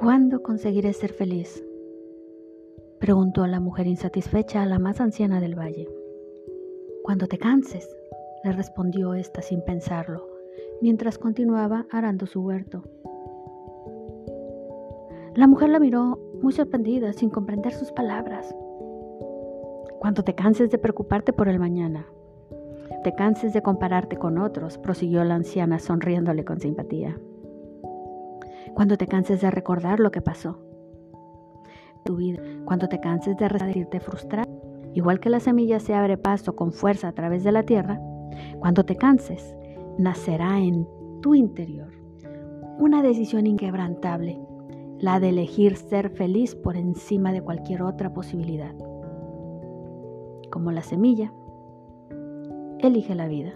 ¿Cuándo conseguiré ser feliz? preguntó la mujer insatisfecha a la más anciana del valle. Cuando te canses, le respondió ésta sin pensarlo, mientras continuaba arando su huerto. La mujer la miró muy sorprendida, sin comprender sus palabras. Cuando te canses de preocuparte por el mañana, te canses de compararte con otros, prosiguió la anciana sonriéndole con simpatía. Cuando te canses de recordar lo que pasó, tu vida, cuando te canses de sentirte frustrado, igual que la semilla se abre paso con fuerza a través de la tierra, cuando te canses, nacerá en tu interior una decisión inquebrantable la de elegir ser feliz por encima de cualquier otra posibilidad. Como la semilla, elige la vida.